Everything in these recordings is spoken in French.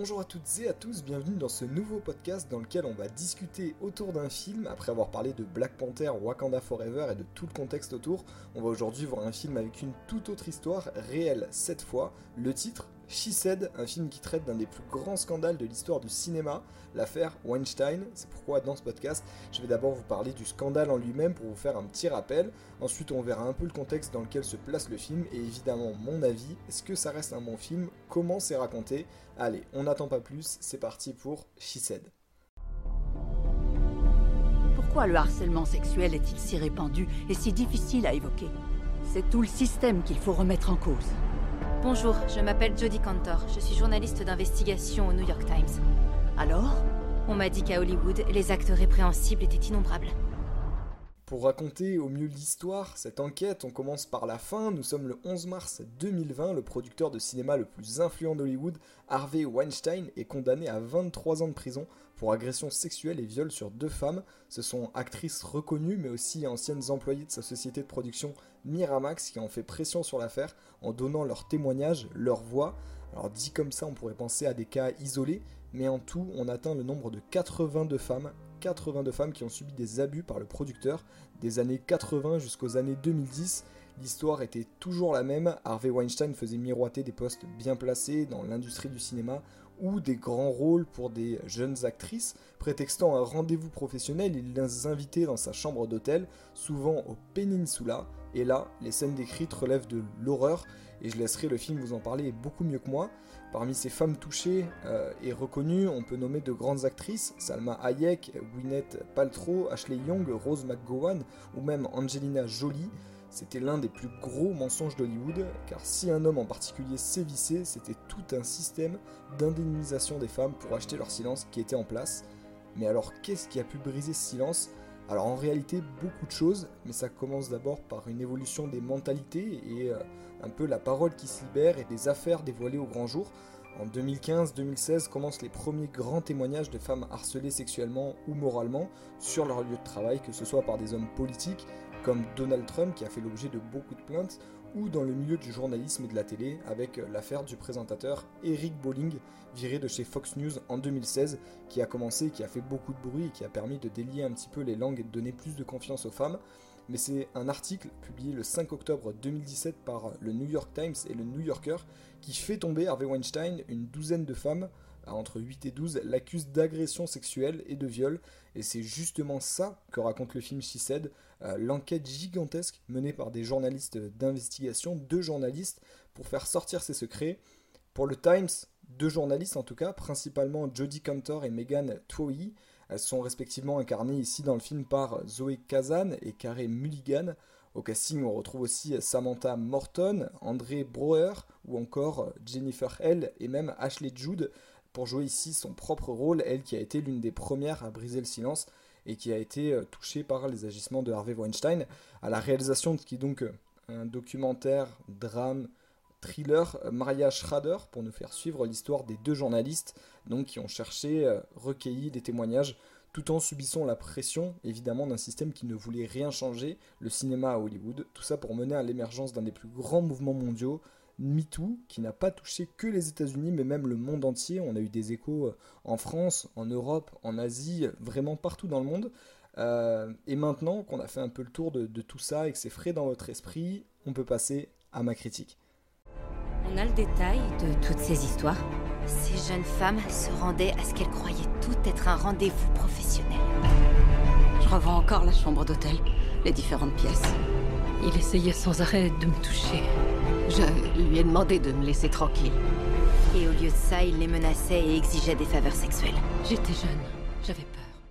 Bonjour à toutes et à tous, bienvenue dans ce nouveau podcast dans lequel on va discuter autour d'un film. Après avoir parlé de Black Panther, Wakanda Forever et de tout le contexte autour, on va aujourd'hui voir un film avec une toute autre histoire, réelle cette fois. Le titre, She Said, un film qui traite d'un des plus grands scandales de l'histoire du cinéma, l'affaire Weinstein. C'est pourquoi dans ce podcast, je vais d'abord vous parler du scandale en lui-même pour vous faire un petit rappel. Ensuite, on verra un peu le contexte dans lequel se place le film et évidemment mon avis. Est-ce que ça reste un bon film? Comment c'est raconté? Allez, on n'attend pas plus, c'est parti pour She Said. Pourquoi le harcèlement sexuel est-il si répandu et si difficile à évoquer? C'est tout le système qu'il faut remettre en cause. Bonjour, je m'appelle Jodie Cantor. Je suis journaliste d'investigation au New York Times. Alors? On m'a dit qu'à Hollywood, les actes répréhensibles étaient innombrables. Pour raconter au mieux l'histoire, cette enquête, on commence par la fin. Nous sommes le 11 mars 2020. Le producteur de cinéma le plus influent d'Hollywood, Harvey Weinstein, est condamné à 23 ans de prison pour agression sexuelle et viol sur deux femmes. Ce sont actrices reconnues, mais aussi anciennes employées de sa société de production Miramax qui ont fait pression sur l'affaire en donnant leurs témoignages, leur voix. Alors dit comme ça, on pourrait penser à des cas isolés, mais en tout, on atteint le nombre de 82 femmes 82 femmes qui ont subi des abus par le producteur des années 80 jusqu'aux années 2010. L'histoire était toujours la même, Harvey Weinstein faisait miroiter des postes bien placés dans l'industrie du cinéma ou des grands rôles pour des jeunes actrices, prétextant un rendez-vous professionnel, il les invitait dans sa chambre d'hôtel, souvent au Peninsula, et là, les scènes décrites relèvent de l'horreur, et je laisserai le film vous en parler beaucoup mieux que moi. Parmi ces femmes touchées euh, et reconnues, on peut nommer de grandes actrices, Salma Hayek, Gwyneth Paltrow, Ashley Young, Rose McGowan ou même Angelina Jolie. C'était l'un des plus gros mensonges d'Hollywood, car si un homme en particulier sévissait, c'était tout un système d'indemnisation des femmes pour acheter leur silence qui était en place. Mais alors qu'est-ce qui a pu briser ce silence? Alors en réalité beaucoup de choses, mais ça commence d'abord par une évolution des mentalités et euh, un peu la parole qui se libère et des affaires dévoilées au grand jour. En 2015-2016 commencent les premiers grands témoignages de femmes harcelées sexuellement ou moralement sur leur lieu de travail, que ce soit par des hommes politiques comme Donald Trump qui a fait l'objet de beaucoup de plaintes, ou dans le milieu du journalisme et de la télé avec l'affaire du présentateur Eric Bolling, viré de chez Fox News en 2016, qui a commencé, qui a fait beaucoup de bruit et qui a permis de délier un petit peu les langues et de donner plus de confiance aux femmes. Mais c'est un article publié le 5 octobre 2017 par le New York Times et le New Yorker qui fait tomber Harvey Weinstein, une douzaine de femmes entre 8 et 12, l'accusent d'agression sexuelle et de viol. Et c'est justement ça que raconte le film She Said, euh, l'enquête gigantesque menée par des journalistes d'investigation, deux journalistes, pour faire sortir ces secrets. Pour le Times, deux journalistes en tout cas, principalement Jodie Cantor et Megan Twohy. Elles sont respectivement incarnées ici dans le film par Zoé Kazan et Carey Mulligan. Au casting, on retrouve aussi Samantha Morton, André Broer ou encore Jennifer Hell et même Ashley Judd pour jouer ici son propre rôle, elle qui a été l'une des premières à briser le silence et qui a été euh, touchée par les agissements de Harvey Weinstein, à la réalisation de qui donc euh, un documentaire, drame, thriller, euh, Maria Schrader, pour nous faire suivre l'histoire des deux journalistes donc, qui ont cherché, recueilli des témoignages, tout en subissant la pression évidemment d'un système qui ne voulait rien changer, le cinéma à Hollywood, tout ça pour mener à l'émergence d'un des plus grands mouvements mondiaux, MeToo, qui n'a pas touché que les États-Unis, mais même le monde entier. On a eu des échos euh, en France, en Europe, en Asie, vraiment partout dans le monde. Euh, et maintenant qu'on a fait un peu le tour de, tout ça et que c'est frais dans votre esprit, on peut passer à ma critique. On a le détail de toutes ces histoires. Ces jeunes femmes se rendaient à ce qu'elles croyaient tout être un rendez-vous professionnel. Je revois encore la chambre d'hôtel, les différentes pièces. Il essayait sans arrêt de me toucher. Je lui ai demandé de me laisser tranquille. Et au lieu de ça, il les menaçait et exigeait des faveurs sexuelles. J'étais jeune, j'avais peur.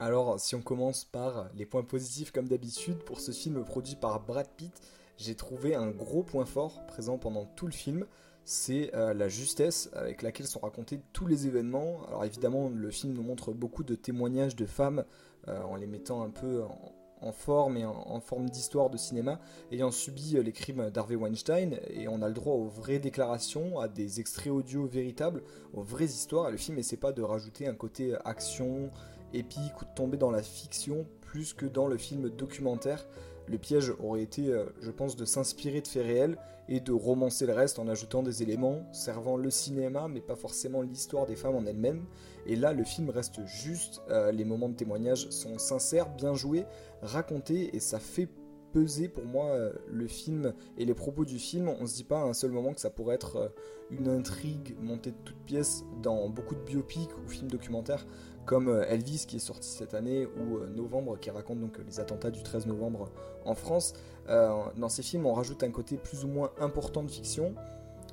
Alors, si on commence par les points positifs comme d'habitude, pour ce film produit par Brad Pitt, j'ai trouvé un gros point fort présent pendant tout le film, c'est euh, la justesse avec laquelle sont racontés tous les événements. Alors évidemment, le film nous montre beaucoup de témoignages de femmes euh, en les mettant un peu en, en forme et en, forme d'histoire de cinéma, ayant subi euh, les crimes d'Harvey Weinstein, et on a le droit aux vraies déclarations, à des extraits audio véritables, aux vraies histoires. le film essaie pas de rajouter un côté euh, action, épique ou de tomber dans la fiction plus que dans le film documentaire. Le piège aurait été, euh, je pense, de s'inspirer de faits réels et de romancer le reste en ajoutant des éléments servant le cinéma, mais pas forcément l'histoire des femmes en elles-mêmes. Et là, le film reste juste, euh, les moments de témoignage sont sincères, bien joués, racontés, et ça fait peser pour moi euh, le film et les propos du film. On se dit pas à un seul moment que ça pourrait être une intrigue montée de toutes pièces dans beaucoup de biopics ou films documentaires comme euh, Elvis qui est sorti cette année ou euh, Novembre qui raconte donc les attentats du 13 novembre en France. Euh, dans ces films, on rajoute un côté plus ou moins important de fiction.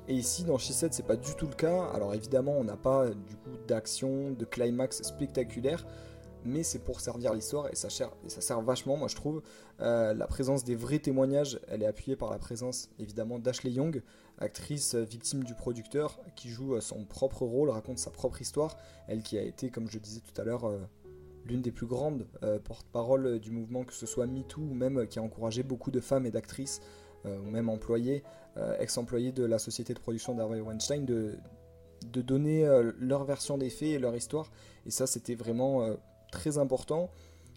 Et ici, dans She Said, c'est pas du tout le cas. Alors évidemment, on n'a pas du coup d'action, de climax spectaculaire, mais c'est pour servir l'histoire et ça, sert, ça sert vachement, moi je trouve. la présence des vrais témoignages, elle est appuyée par la présence évidemment d'Ashley Young, actrice victime du producteur, qui joue son propre rôle, raconte sa propre histoire, elle qui a été, comme je disais tout à l'heure, euh, l'une des plus grandes euh, porte-parole du mouvement, que ce soit MeToo, ou même euh, qui a encouragé beaucoup de femmes et d'actrices, ou même employées, ex-employées de la société de production d'Harvey Weinstein, de, donner leur version des faits et leur histoire. Et ça, c'était vraiment très important.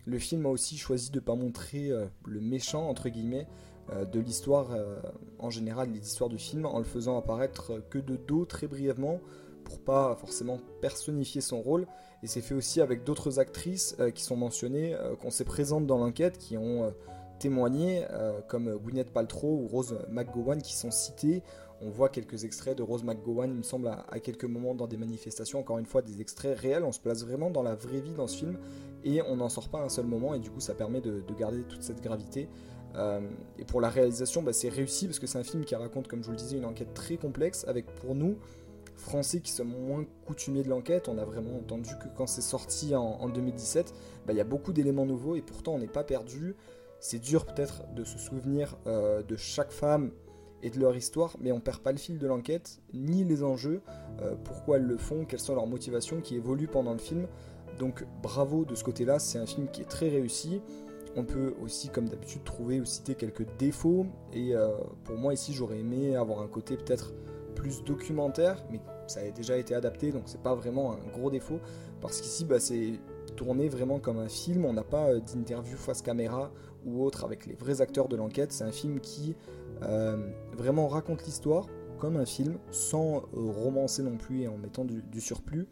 Le film a aussi choisi de ne pas montrer le méchant, entre guillemets, euh, de l'histoire euh, en général, les histoires du film, en le faisant apparaître que de dos très brièvement pour pas forcément personnifier son rôle. Et c'est fait aussi avec d'autres actrices euh, qui sont mentionnées, qu'on sait présentes dans l'enquête, qui ont témoigné, comme Gwyneth Paltrow ou Rose McGowan, qui sont citées. On voit quelques extraits de Rose McGowan, il me semble, à, quelques moments dans des manifestations. Encore une fois, des extraits réels. On se place vraiment dans la vraie vie dans ce film et on n'en sort pas un seul moment. Et du coup, ça permet de garder toute cette gravité. Euh, et pour la réalisation, bah, c'est réussi parce que c'est un film qui raconte, comme je vous le disais, une enquête très complexe avec pour nous, Français qui sommes moins coutumiers de l'enquête, on a vraiment entendu que quand c'est sorti en, 2017, bah, il y a beaucoup d'éléments nouveaux et pourtant on n'est pas perdu. C'est dur peut-être de se souvenir euh, de chaque femme et de leur histoire, mais on perd pas le fil de l'enquête, ni les enjeux, euh, pourquoi elles le font, quelles sont leurs motivations qui évoluent pendant le film. Donc bravo de ce côté-là, c'est un film qui est très réussi. On peut aussi, comme d'habitude, trouver ou citer quelques défauts. Et euh, pour moi, ici, j'aurais aimé avoir un côté peut-être plus documentaire, mais ça a déjà été adapté, donc c'est pas vraiment un gros défaut. Parce qu'ici, bah, c'est tourné vraiment comme un film. On n'a pas euh, d'interview face caméra ou autre avec les vrais acteurs de l'enquête. C'est un film qui euh, vraiment raconte l'histoire comme un film, sans romancer non plus et en mettant du surplus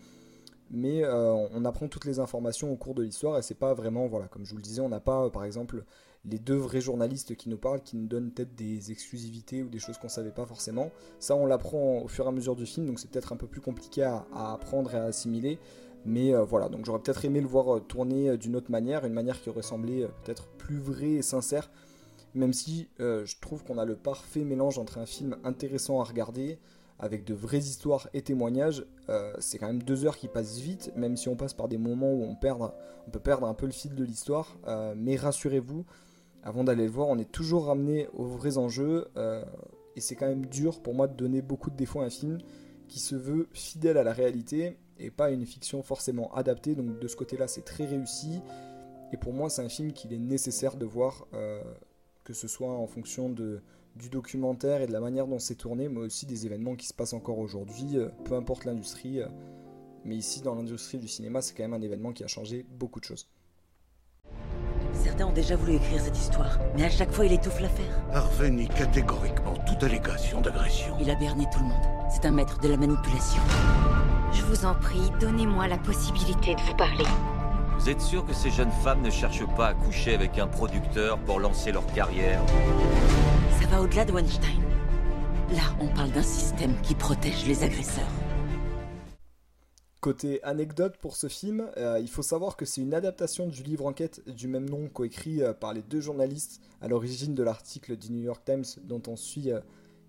mais euh, on apprend toutes les informations au cours de l'histoire et c'est pas vraiment, voilà, comme je vous le disais, on n'a pas, euh, par exemple, les deux vrais journalistes qui nous parlent, qui nous donnent peut-être des exclusivités ou des choses qu'on savait pas forcément. Ça, on l'apprend au fur et à mesure du film, donc c'est peut-être un peu plus compliqué à, apprendre et à assimiler. Mais euh, voilà, donc j'aurais peut-être aimé le voir tourner d'une autre manière, une manière qui aurait semblé peut-être plus vraie et sincère, même si je trouve qu'on a le parfait mélange entre un film intéressant à regarder, avec de vraies histoires et témoignages, euh, c'est quand même deux heures qui passent vite, même si on passe par des moments où on, on peut perdre un peu le fil de l'histoire. Euh, mais rassurez-vous, avant d'aller le voir, on est toujours ramené aux vrais enjeux. Euh, et c'est quand même dur pour moi de donner beaucoup de défauts à un film qui se veut fidèle à la réalité et pas une fiction forcément adaptée. Donc de ce côté-là, c'est très réussi. Et pour moi, c'est un film qu'il est nécessaire de voir, que ce soit en fonction de, du documentaire et de la manière dont c'est tourné, mais aussi des événements qui se passent encore aujourd'hui, euh, peu importe l'industrie. Euh, mais ici, dans l'industrie du cinéma, c'est quand même un événement qui a changé beaucoup de choses. Certains ont déjà voulu écrire cette histoire, mais à chaque fois, il étouffe l'affaire. Harvey nie catégoriquement toute allégation d'agression. Il a berné tout le monde. C'est un maître de la manipulation. Je vous en prie, donnez-moi la possibilité de vous parler. Vous êtes sûr que ces jeunes femmes ne cherchent pas à coucher avec un producteur pour lancer leur carrière? Ça va au-delà de Weinstein. Là, on parle d'un système qui protège les agresseurs. Côté anecdote pour ce film, euh, il faut savoir que c'est une adaptation du livre enquête du même nom coécrit euh, par les deux journalistes à l'origine de l'article du New York Times dont on suit euh,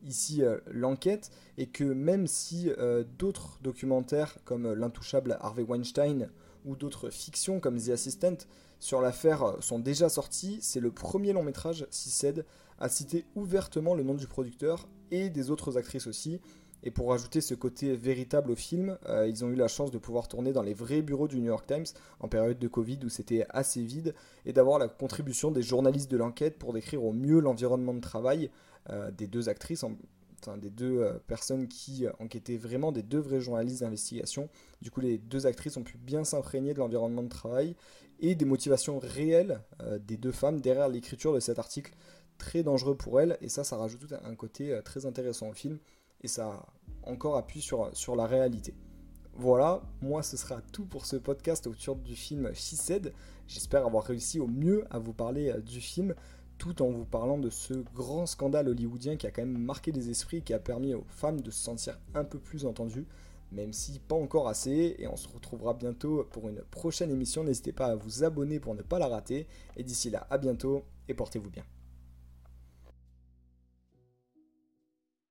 ici l'enquête, et que même si d'autres documentaires comme l'intouchable Harvey Weinstein ou d'autres fictions comme The Assistant sur l'affaire sont déjà sorties, c'est le premier long métrage, CICED, à citer ouvertement le nom du producteur et des autres actrices aussi. Et pour ajouter ce côté véritable au film, euh, ils ont eu la chance de pouvoir tourner dans les vrais bureaux du New York Times en période de Covid où c'était assez vide et d'avoir la contribution des journalistes de l'enquête pour décrire au mieux l'environnement de travail euh, des deux actrices enfin, des deux personnes qui enquêtaient vraiment, des deux vrais journalistes d'investigation. Du coup, les deux actrices ont pu bien s'imprégner de l'environnement de travail et des motivations réelles des deux femmes derrière l'écriture de cet article très dangereux pour elles. Et ça, ça rajoute un côté très intéressant au film et ça encore appuie sur, la réalité. Voilà, moi ce sera tout pour ce podcast autour du film She Said. J'espère avoir réussi au mieux à vous parler euh, du film tout en vous parlant de ce grand scandale hollywoodien qui a quand même marqué les esprits qui a permis aux femmes de se sentir un peu plus entendues, même si pas encore assez. Et on se retrouvera bientôt pour une prochaine émission. N'hésitez pas à vous abonner pour ne pas la rater. Et d'ici là, à bientôt et portez-vous bien.